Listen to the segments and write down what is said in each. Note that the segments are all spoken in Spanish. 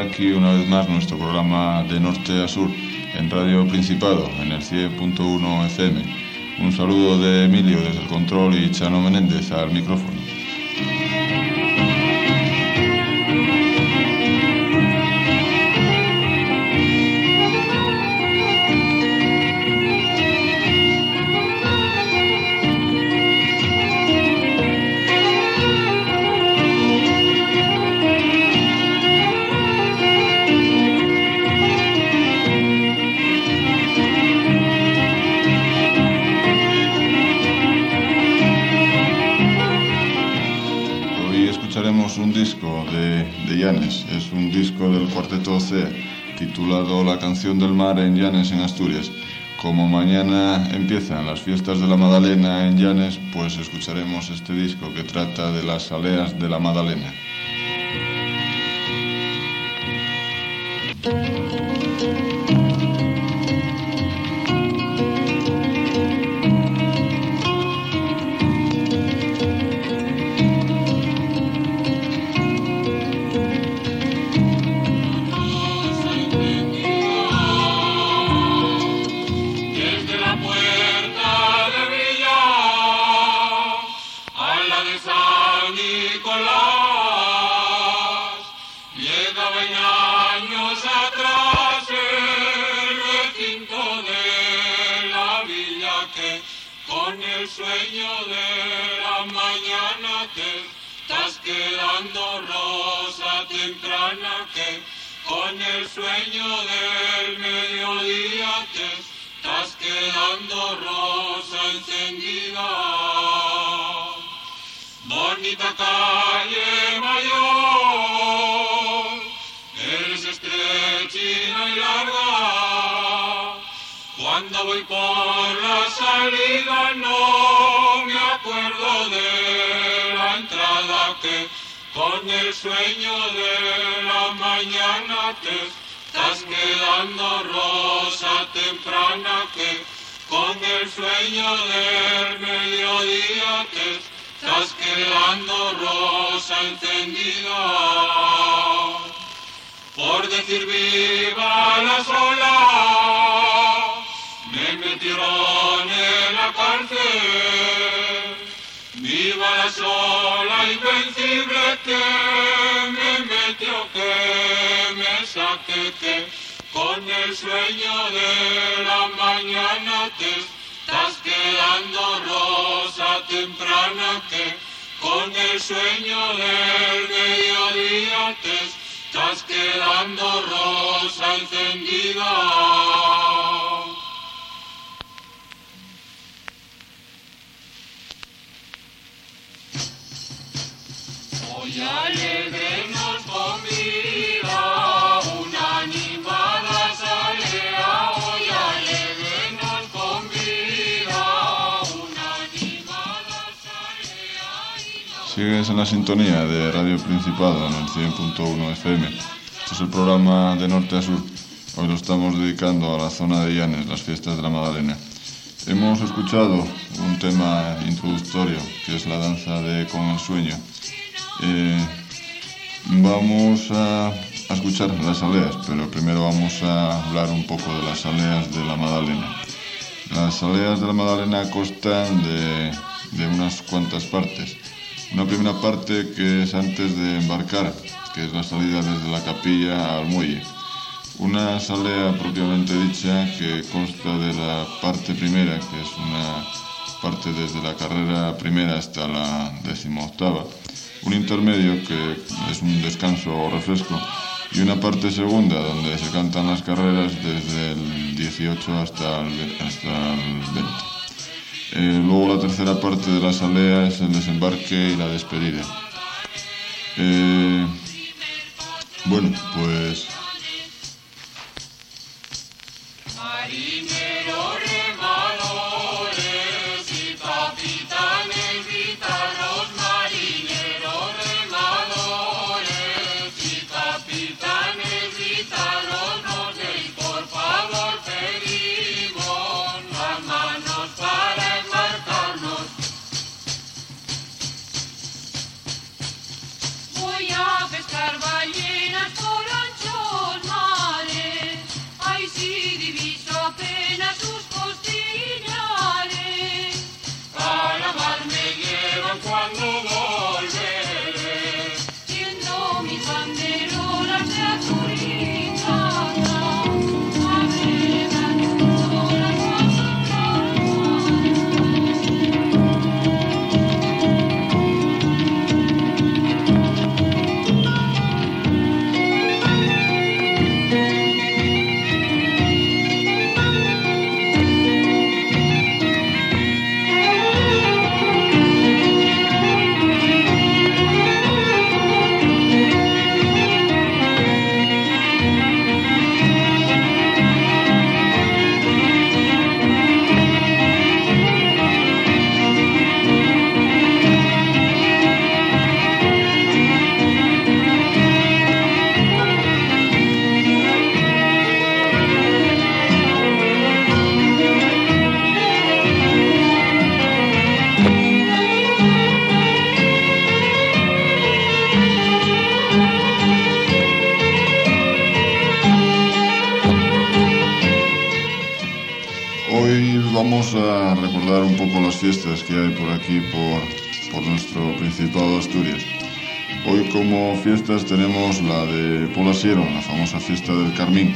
aquí una vez más nuestro programa de norte a sur en Radio Principado, en el 100.1 FM. Un saludo de Emilio desde el control y Chano Menéndez al micrófono. Cuarteto C titulado La canción del mar en Llanes, en Asturias. Como mañana empiezan las fiestas de la Madalena en Llanes, pues escucharemos este disco que trata de las aleas de la Madalena. No me acuerdo de la entrada que con el sueño de la mañana te estás quedando rosa temprana que con el sueño del mediodía te estás quedando rosa encendida. Por decir viva la sola, me metieron Viva la sola invencible que me metió, que me saque, que con el sueño de la mañana te estás quedando rosa temprana, que con el sueño del mediodía te estás quedando rosa encendida. Hoy alegremos con vida una animada salea. Hoy alegremos con vida una animada salea. Sigues en la sintonía de Radio Principado en el 100.1 FM. Este es el programa de norte a sur. Hoy lo estamos dedicando a la zona de Llanes, las fiestas de la Magdalena. Hemos escuchado un tema introductorio que es la danza de Con el Sueño. Eh, vamos a, escuchar las aleas, pero primero vamos a hablar un poco de las aleas de la Magdalena. Las aleas de la Magdalena constan de, de unas cuantas partes. Una primera parte que es antes de embarcar, que es la salida desde la capilla al muelle. Una salea propiamente dicha que consta de la parte primera, que es una parte desde la carrera primera hasta la decimoctava. Un intermedio que es un descanso o refresco. Y una parte segunda donde se cantan las carreras desde el 18 hasta el, hasta el 20. Eh, luego la tercera parte de la salea es el desembarque y la despedida. Eh, bueno, pues por por, nuestro Principado de Asturias. Hoy como fiestas tenemos la de Polasiero, la famosa fiesta del Carmín.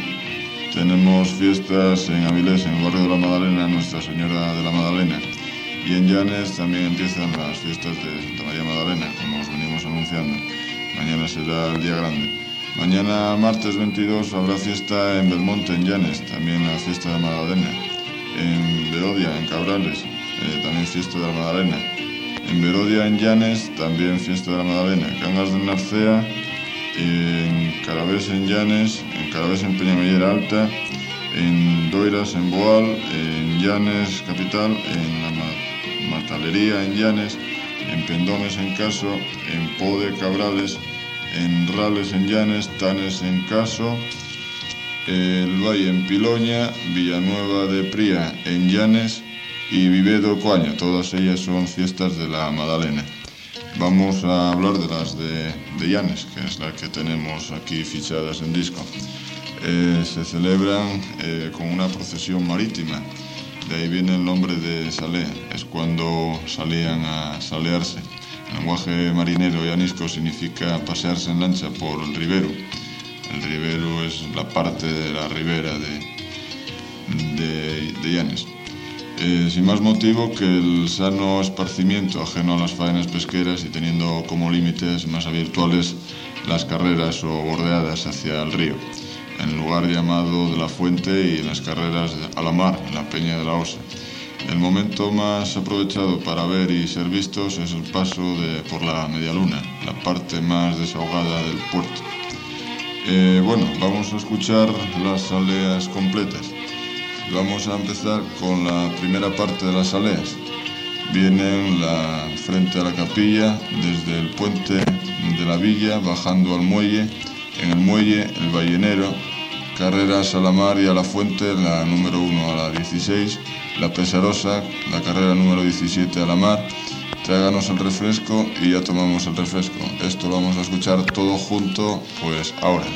Tenemos fiestas en Avilés, en el barrio de la Madalena, Nuestra Señora de la Madalena. Y en Llanes también empiezan las fiestas de Santa María Magdalena, como os venimos anunciando. Mañana será el día grande. Mañana martes 22 habrá fiesta en Belmonte, en Llanes, también la fiesta de Magdalena. En Berodia, en Cabrales, eh, también fiesta de la Magdalena. En Berodia, en Llanes, también fiesta de la Magdalena. Cangas de Narcea, en Carabés, en Llanes, en Carabés, en Peñamellera Alta, en Doiras, en Boal, en Llanes, capital, en la Ma- Matalería, en Llanes, en Pendones, en Caso, en Pode, Cabrales, en Rales, en Llanes, Tanes, en Caso, el Valle en Piloña, Villanueva de Pría en Llanes y Vivedo Coaña. Todas ellas son fiestas de la Madalena. Vamos a hablar de las de, de Llanes, que es la que tenemos aquí fichadas en disco. Eh, se celebran eh, con una procesión marítima. De ahí viene el nombre de Salé. Es cuando salían a salearse. El lenguaje marinero llanisco significa pasearse en lancha por el ribero. El ribero es la parte de la ribera de, de, de Llanes. Eh, sin más motivo que el sano esparcimiento ajeno a las faenas pesqueras y teniendo como límites más habituales las carreras o bordeadas hacia el río, en el lugar llamado de la fuente y en las carreras a la mar, en la peña de la Osa. El momento más aprovechado para ver y ser vistos es el paso de, por la media luna, la parte más desahogada del puerto. Eh, bueno, vamos a escuchar las aleas completas. Vamos a empezar con la primera parte de las aleas. Vienen la, frente a la capilla, desde el puente de la villa, bajando al muelle. En el muelle, el ballenero, carreras a la mar y a la fuente, la número 1 a la 16. La pesarosa, la carrera número 17 a la mar. Tráiganos el refresco y ya tomamos el refresco. Esto lo vamos a escuchar todo junto, pues ahora.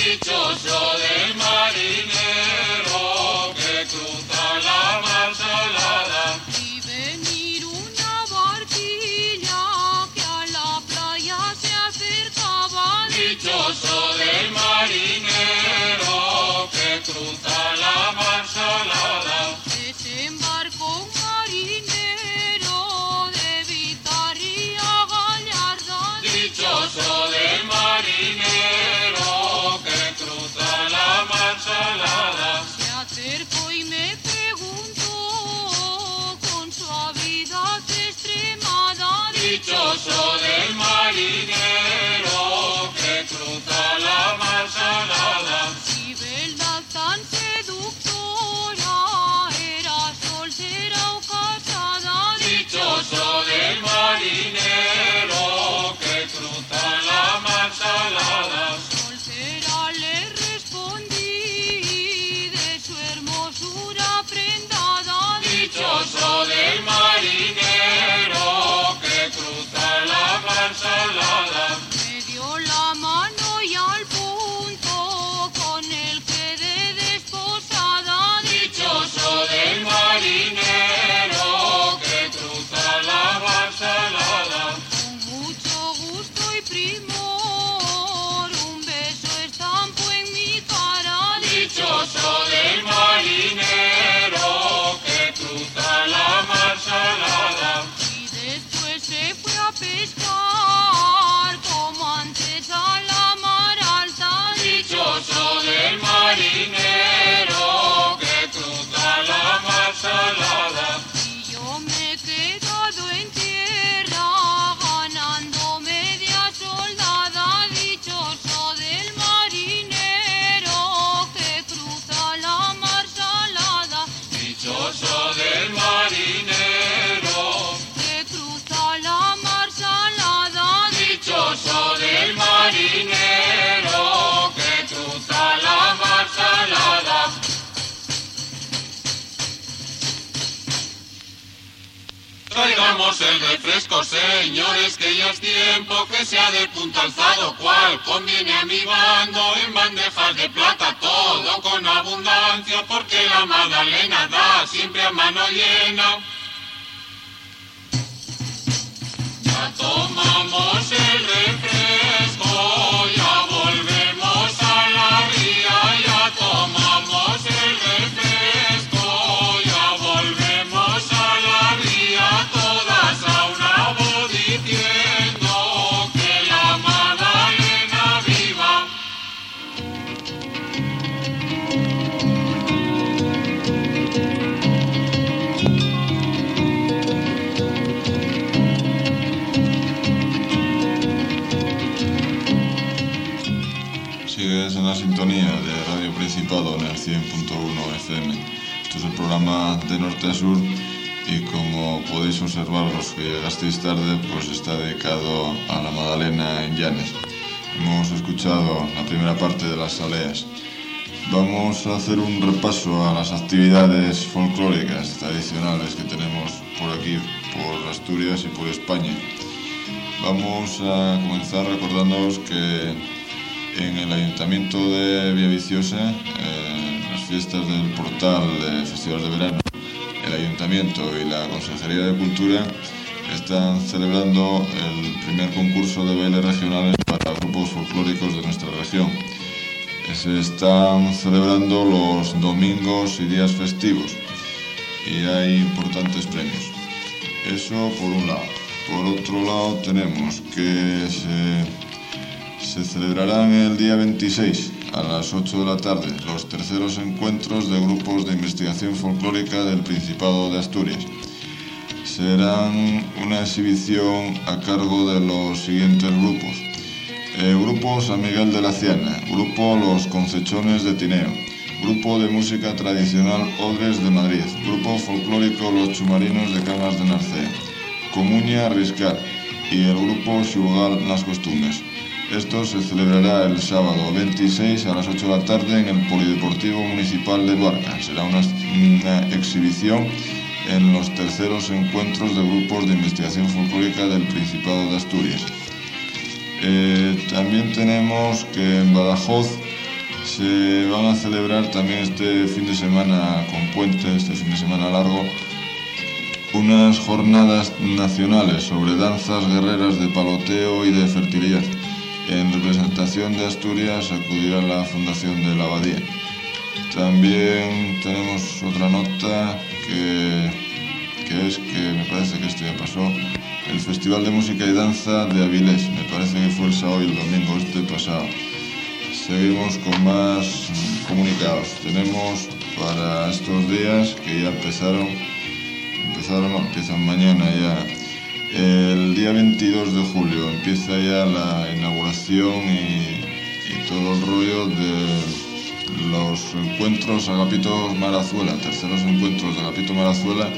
Borraban. El refresco, señores, que ya es tiempo que sea de punto alzado, cual conviene a mi bando en bandejas de plata, todo con abundancia, porque la Magdalena da siempre a mano llena. Sigues en la sintonía de Radio Principado en el 100.1 FM. Esto es el programa de norte a sur y como podéis observar los que llegasteis tarde, pues está dedicado a la Magdalena en Llanes. Hemos escuchado la primera parte de las saleas. Vamos a hacer un repaso a las actividades folclóricas tradicionales que tenemos por aquí, por Asturias y por España. Vamos a comenzar recordándoos que en el Ayuntamiento de Villaviciosa, eh, las fiestas del portal de Festival de Verano, el Ayuntamiento y la Consejería de Cultura están celebrando el primer concurso de bailes regionales para grupos folclóricos de nuestra región. Se están celebrando los domingos y días festivos. y hay importantes premios. Eso por un lado. Por otro lado tenemos que se, se celebrarán el día 26 a las 8 de la tarde los terceros encuentros de grupos de investigación folclórica del Principado de Asturias. Serán una exhibición a cargo de los siguientes grupos. Eh, grupo San Miguel de la Ciana, Grupo Los Concechones de Tineo, Grupo de Música Tradicional Odres de Madrid, Grupo Folclórico Los Chumarinos de Camas de Narcea, Comuña Riscar y el Grupo Xugal Las Costumbres. Esto se celebrará el sábado 26 a las 8 de la tarde en el Polideportivo Municipal de Luarca. Será una, una exhibición en los terceros encuentros de grupos de investigación folclórica del Principado de Asturias. Eh, también tenemos que en Badajoz se van a celebrar también este fin de semana con puente, este fin de semana largo, unas jornadas nacionales sobre danzas guerreras de paloteo y de fertilidad. En representación de Asturias acudirá la Fundación de la Abadía. También tenemos otra nota que, es que me parece que esto ya pasó, el Festival de Música y Danza de Avilés, me parece que fue el sábado y el domingo este pasado. Seguimos con más comunicados. Tenemos para estos días que ya empezaron, empezaron, empiezan mañana ya. El día 22 de julio empieza ya la inauguración y, todo el rollo de los encuentros Agapito Marazuela, terceros encuentros de Agapito Marazuela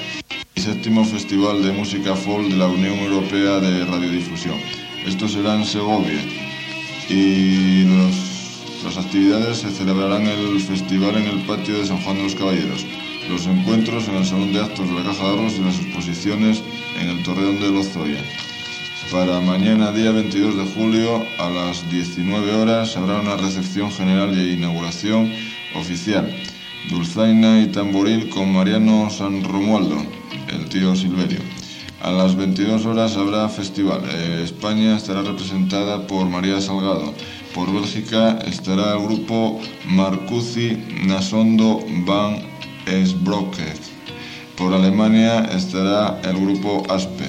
y séptimo Festival de Música Folk de la Unión Europea de Radiodifusión. Esto será en Segovia y las actividades se celebrarán el festival en el patio de San Juan de los Caballeros, los encuentros en el Salón de Actos de la Caja de Ahorros y las exposiciones en el Torreón de Lozoya. Para mañana, día 22 de julio, a las 19 horas, habrá una recepción general y inauguración oficial. Dulzaina y tamboril con Mariano San Romualdo, el tío Silverio. A las 22 horas habrá festival. Eh, España estará representada por María Salgado. Por Bélgica estará el grupo Marcuzi Nasondo Van Esbroek. Por Alemania estará el grupo Aspe.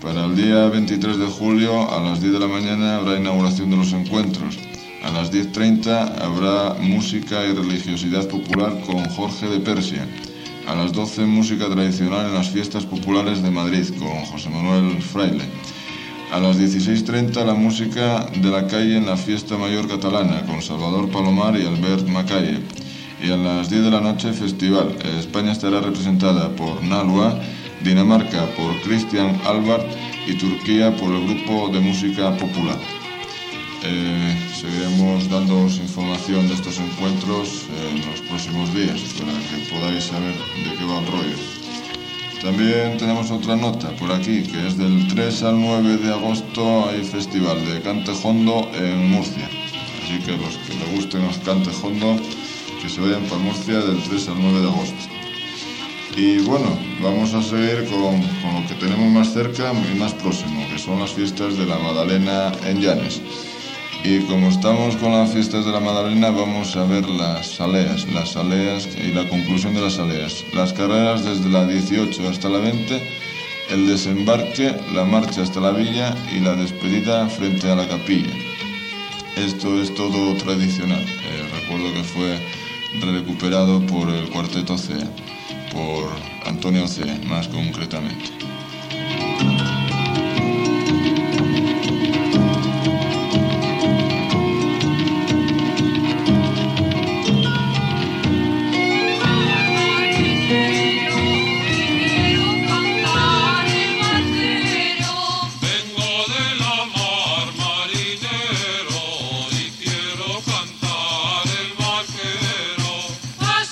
Para el día 23 de julio a las 10 de la mañana habrá inauguración de los encuentros. A las 10.30 habrá música y religiosidad popular con Jorge de Persia. A las 12 música tradicional en las fiestas populares de Madrid con José Manuel Fraile. A las 16.30 la música de la calle en la fiesta mayor catalana con Salvador Palomar y Albert Macalle. Y a las 10 de la noche festival. España estará representada por Nalua, Dinamarca por Christian Albert y Turquía por el grupo de música popular. Eh, seguiremos dándoos información de estos encuentros en los próximos días para que podáis saber de qué va el rollo. También tenemos otra nota por aquí, que es del 3 al 9 de agosto hay festival de cante hondo en Murcia. Así que los que les gusten los cante hondo, que se vayan para Murcia del 3 al 9 de agosto. Y bueno, vamos a seguir con, con lo que tenemos más cerca y más próximo, que son las fiestas de la Madalena en Llanes. Y como estamos con las fiestas de la Madalena, vamos a ver las aleas, las aleas y la conclusión de las aleas. Las carreras desde la 18 hasta la 20, el desembarque, la marcha hasta la villa y la despedida frente a la capilla. Esto es todo tradicional. Eh, recuerdo que fue recuperado por el cuarteto CEA, por Antonio Cea más concretamente.